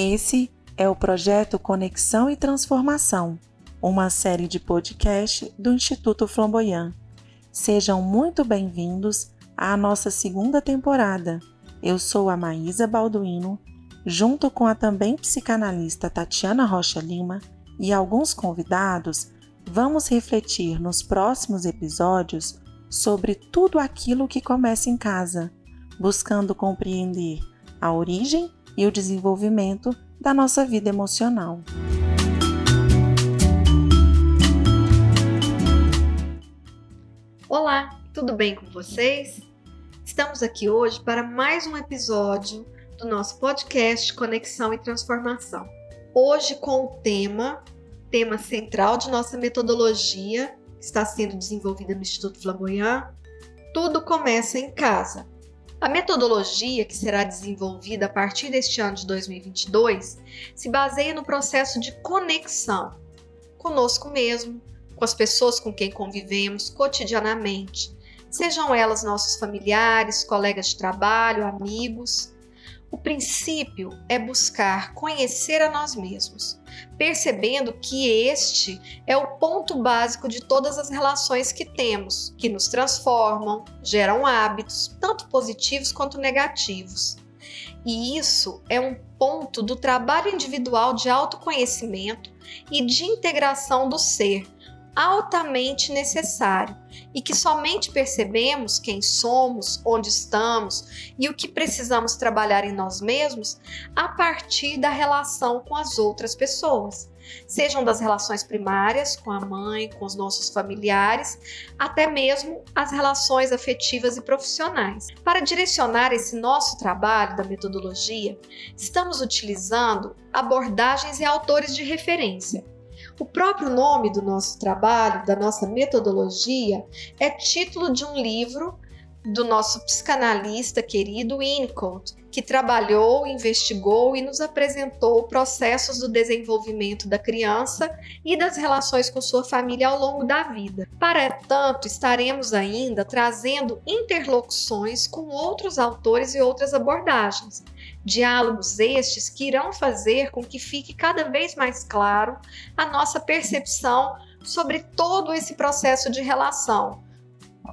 Esse é o projeto Conexão e Transformação, uma série de podcast do Instituto Flamboyant. Sejam muito bem-vindos à nossa segunda temporada. Eu sou a Maísa Balduino, junto com a também psicanalista Tatiana Rocha Lima e alguns convidados, vamos refletir nos próximos episódios sobre tudo aquilo que começa em casa, buscando compreender a origem e o desenvolvimento da nossa vida emocional. Olá, tudo bem com vocês? Estamos aqui hoje para mais um episódio do nosso podcast Conexão e Transformação. Hoje com o tema, tema central de nossa metodologia, que está sendo desenvolvida no Instituto Flamboyant, tudo começa em casa. A metodologia que será desenvolvida a partir deste ano de 2022 se baseia no processo de conexão conosco mesmo, com as pessoas com quem convivemos cotidianamente, sejam elas nossos familiares, colegas de trabalho, amigos, o princípio é buscar conhecer a nós mesmos, percebendo que este é o ponto básico de todas as relações que temos, que nos transformam, geram hábitos, tanto positivos quanto negativos. E isso é um ponto do trabalho individual de autoconhecimento e de integração do ser, altamente necessário e que somente percebemos quem somos, onde estamos e o que precisamos trabalhar em nós mesmos a partir da relação com as outras pessoas. Sejam das relações primárias com a mãe, com os nossos familiares, até mesmo as relações afetivas e profissionais. Para direcionar esse nosso trabalho da metodologia, estamos utilizando abordagens e autores de referência o próprio nome do nosso trabalho, da nossa metodologia, é título de um livro do nosso psicanalista querido Winnicott, que trabalhou, investigou e nos apresentou processos do desenvolvimento da criança e das relações com sua família ao longo da vida. Para tanto, estaremos ainda trazendo interlocuções com outros autores e outras abordagens. Diálogos estes que irão fazer com que fique cada vez mais claro a nossa percepção sobre todo esse processo de relação.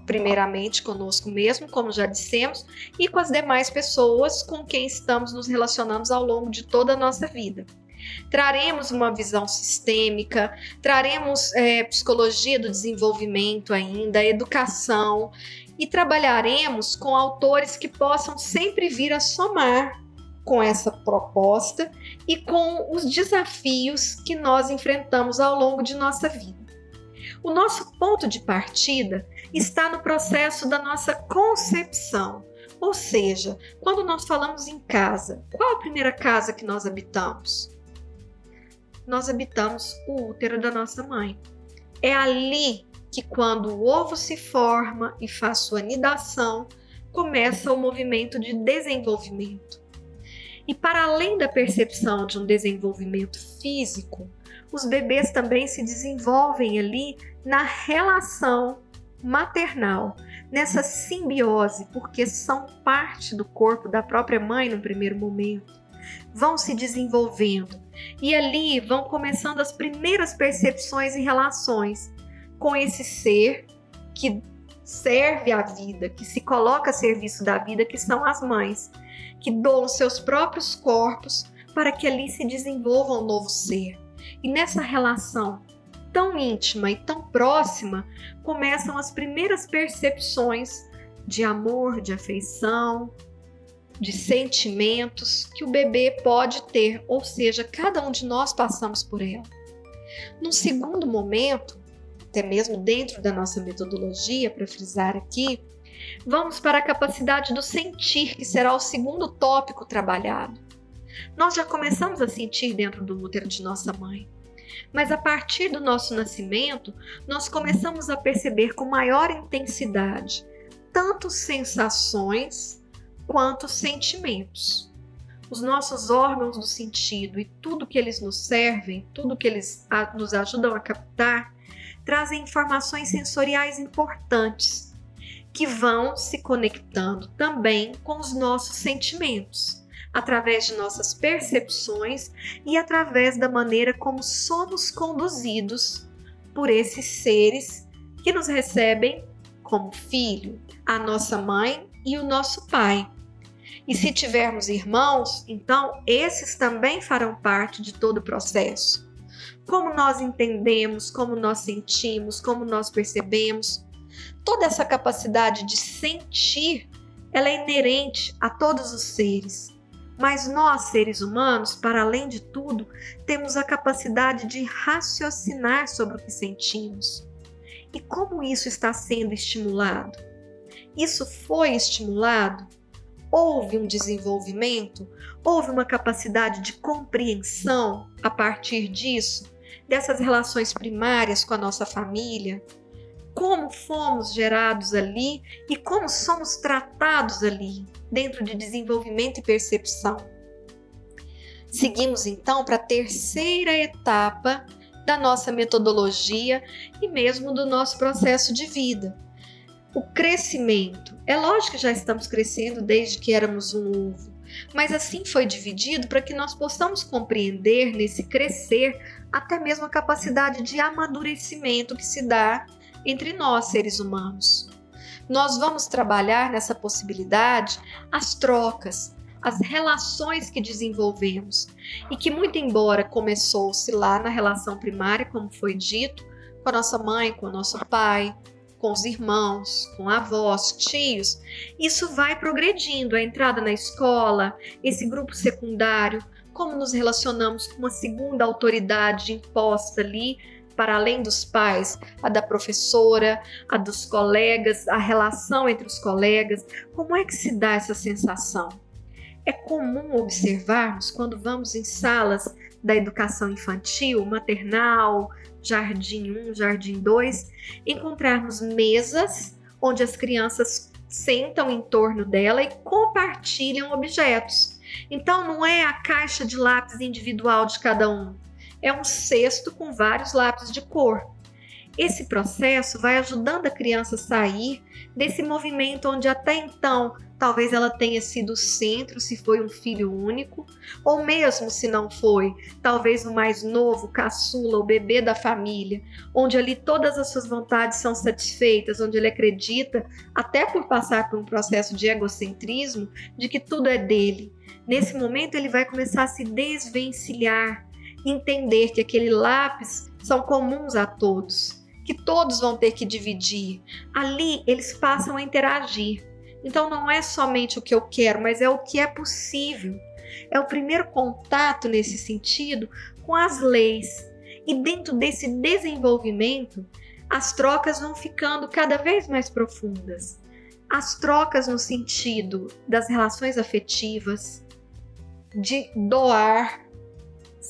Primeiramente conosco mesmo, como já dissemos, e com as demais pessoas com quem estamos nos relacionando ao longo de toda a nossa vida. Traremos uma visão sistêmica, traremos é, psicologia do desenvolvimento ainda, educação e trabalharemos com autores que possam sempre vir a somar com essa proposta e com os desafios que nós enfrentamos ao longo de nossa vida. O nosso ponto de partida está no processo da nossa concepção, ou seja, quando nós falamos em casa, qual a primeira casa que nós habitamos? Nós habitamos o útero da nossa mãe. É ali que, quando o ovo se forma e faz sua nidação, começa o movimento de desenvolvimento. E para além da percepção de um desenvolvimento físico, os bebês também se desenvolvem ali na relação maternal, nessa simbiose, porque são parte do corpo da própria mãe no primeiro momento. Vão se desenvolvendo e ali vão começando as primeiras percepções e relações com esse ser que serve a vida, que se coloca a serviço da vida, que são as mães que doam seus próprios corpos para que ali se desenvolva um novo ser. E nessa relação tão íntima e tão próxima começam as primeiras percepções de amor, de afeição, de sentimentos que o bebê pode ter, ou seja, cada um de nós passamos por ela. Num segundo momento, até mesmo dentro da nossa metodologia, para frisar aqui, Vamos para a capacidade do sentir, que será o segundo tópico trabalhado. Nós já começamos a sentir dentro do útero de nossa mãe. Mas a partir do nosso nascimento, nós começamos a perceber com maior intensidade tanto sensações quanto sentimentos. Os nossos órgãos do sentido e tudo que eles nos servem, tudo que eles nos ajudam a captar, trazem informações sensoriais importantes que vão se conectando também com os nossos sentimentos. através de nossas percepções e através da maneira como somos conduzidos por esses seres que nos recebem como filho, a nossa mãe e o nosso pai. E se tivermos irmãos, então esses também farão parte de todo o processo. Como nós entendemos, como nós sentimos, como nós percebemos, toda essa capacidade de sentir, ela é inerente a todos os seres. Mas nós, seres humanos, para além de tudo, temos a capacidade de raciocinar sobre o que sentimos. E como isso está sendo estimulado? Isso foi estimulado? Houve um desenvolvimento? Houve uma capacidade de compreensão a partir disso, dessas relações primárias com a nossa família? Como fomos gerados ali e como somos tratados ali, dentro de desenvolvimento e percepção. Seguimos então para a terceira etapa da nossa metodologia e mesmo do nosso processo de vida. O crescimento. É lógico que já estamos crescendo desde que éramos um ovo, mas assim foi dividido para que nós possamos compreender nesse crescer até mesmo a capacidade de amadurecimento que se dá entre nós, seres humanos. Nós vamos trabalhar nessa possibilidade as trocas, as relações que desenvolvemos e que, muito embora começou-se lá na relação primária, como foi dito, com a nossa mãe, com o nosso pai, com os irmãos, com avós, tios, isso vai progredindo. A entrada na escola, esse grupo secundário, como nos relacionamos com uma segunda autoridade imposta ali para além dos pais, a da professora, a dos colegas, a relação entre os colegas. Como é que se dá essa sensação? É comum observarmos quando vamos em salas da educação infantil, maternal, jardim 1, jardim 2, encontrarmos mesas onde as crianças sentam em torno dela e compartilham objetos. Então não é a caixa de lápis individual de cada um, é um cesto com vários lápis de cor. Esse processo vai ajudando a criança a sair desse movimento onde até então talvez ela tenha sido o centro se foi um filho único, ou mesmo se não foi, talvez o mais novo, caçula, o bebê da família, onde ali todas as suas vontades são satisfeitas, onde ele acredita, até por passar por um processo de egocentrismo, de que tudo é dele. Nesse momento ele vai começar a se desvencilhar entender que aquele lápis são comuns a todos, que todos vão ter que dividir. Ali eles passam a interagir. Então não é somente o que eu quero, mas é o que é possível. É o primeiro contato nesse sentido com as leis. E dentro desse desenvolvimento, as trocas vão ficando cada vez mais profundas. As trocas no sentido das relações afetivas, de doar,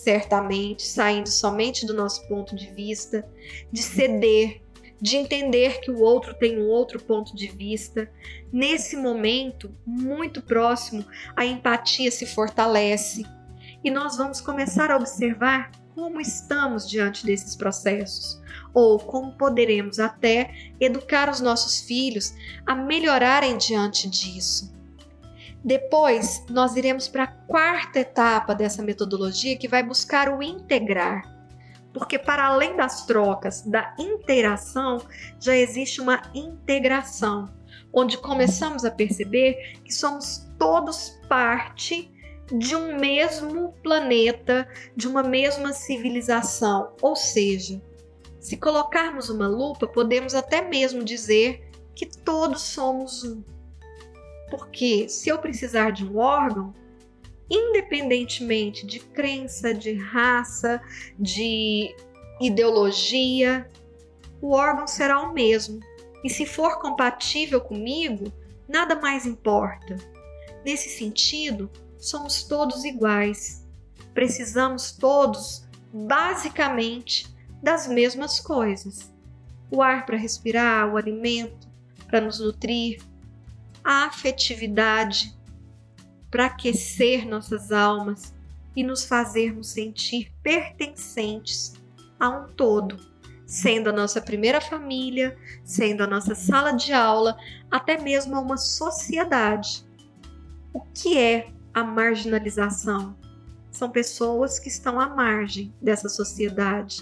certamente, saindo somente do nosso ponto de vista, de ceder, de entender que o outro tem um outro ponto de vista. Nesse momento, muito próximo, a empatia se fortalece e nós vamos começar a observar como estamos diante desses processos, ou como poderemos até educar os nossos filhos a melhorarem diante disso. Depois, nós iremos para a quarta etapa dessa metodologia, que vai buscar o integrar. Porque, para além das trocas, da interação, já existe uma integração, onde começamos a perceber que somos todos parte de um mesmo planeta, de uma mesma civilização. Ou seja, se colocarmos uma lupa, podemos até mesmo dizer que todos somos um. Porque se eu precisar de um órgão, independentemente de crença, de raça, de ideologia, o órgão será o mesmo. E se for compatível comigo, nada mais importa. Nesse sentido, somos todos iguais. Precisamos todos, basicamente, das mesmas coisas: o ar para respirar, o alimento para nos nutrir, a afetividade para aquecer nossas almas e nos fazermos sentir pertencentes a um todo, sendo a nossa primeira família, sendo a nossa sala de aula, até mesmo a uma sociedade. O que é a marginalização. São pessoas que estão à margem dessa sociedade.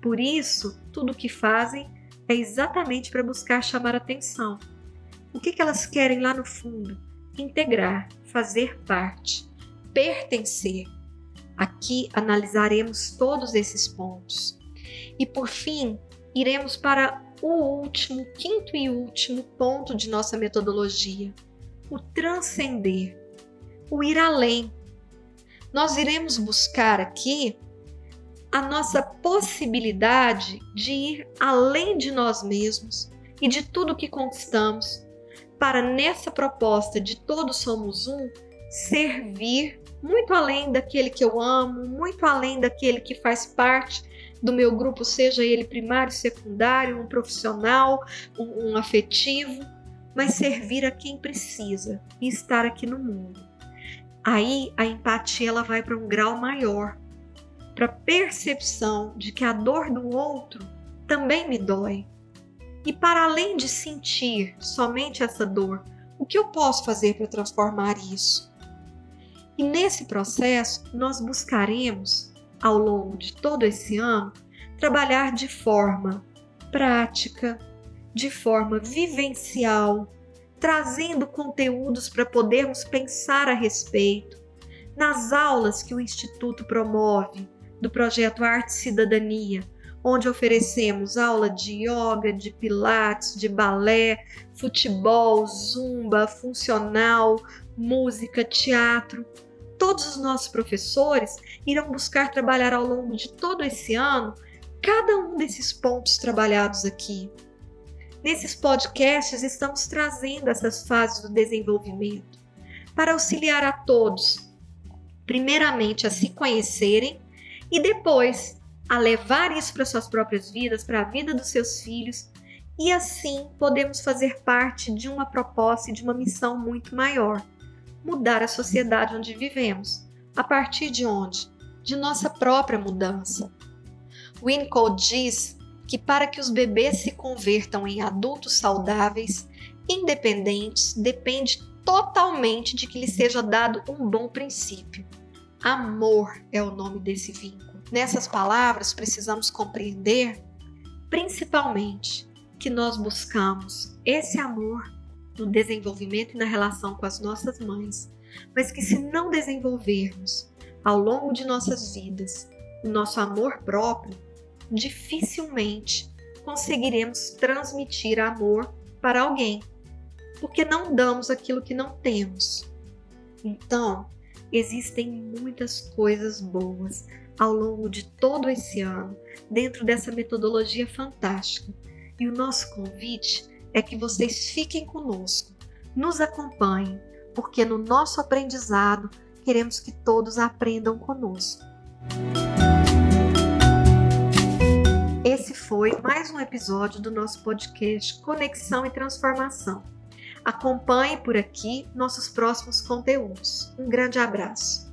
Por isso, tudo o que fazem é exatamente para buscar chamar atenção. O que, que elas querem lá no fundo? Integrar, fazer parte, pertencer. Aqui analisaremos todos esses pontos. E por fim, iremos para o último, quinto e último ponto de nossa metodologia: o transcender, o ir além. Nós iremos buscar aqui a nossa possibilidade de ir além de nós mesmos e de tudo que conquistamos, para nessa proposta de todos somos um, servir muito além daquele que eu amo, muito além daquele que faz parte do meu grupo, seja ele primário, secundário, um profissional, um, um afetivo, mas servir a quem precisa e estar aqui no mundo. Aí a empatia ela vai para um grau maior, para percepção de que a dor do outro também me dói. E para além de sentir somente essa dor, o que eu posso fazer para transformar isso? E nesse processo, nós buscaremos, ao longo de todo esse ano, trabalhar de forma prática, de forma vivencial, trazendo conteúdos para podermos pensar a respeito. Nas aulas que o Instituto promove, do projeto Arte Cidadania, onde oferecemos aula de yoga, de pilates, de balé, futebol, zumba, funcional, música, teatro. Todos os nossos professores irão buscar trabalhar ao longo de todo esse ano cada um desses pontos trabalhados aqui. Nesses podcasts, estamos trazendo essas fases do desenvolvimento para auxiliar a todos, primeiramente a se conhecerem e depois a levar isso para suas próprias vidas, para a vida dos seus filhos, e assim podemos fazer parte de uma proposta e de uma missão muito maior: mudar a sociedade onde vivemos. A partir de onde? De nossa própria mudança. Winnicott diz que para que os bebês se convertam em adultos saudáveis, independentes, depende totalmente de que lhes seja dado um bom princípio. Amor é o nome desse vínculo. Nessas palavras, precisamos compreender, principalmente, que nós buscamos esse amor no desenvolvimento e na relação com as nossas mães, mas que se não desenvolvermos ao longo de nossas vidas o nosso amor próprio, dificilmente conseguiremos transmitir amor para alguém, porque não damos aquilo que não temos. Então, existem muitas coisas boas ao longo de todo esse ano dentro dessa metodologia fantástica. E o nosso convite é que vocês fiquem conosco, nos acompanhem, porque no nosso aprendizado queremos que todos aprendam conosco. Esse foi mais um episódio do nosso podcast Conexão e Transformação. Acompanhe por aqui nossos próximos conteúdos. Um grande abraço.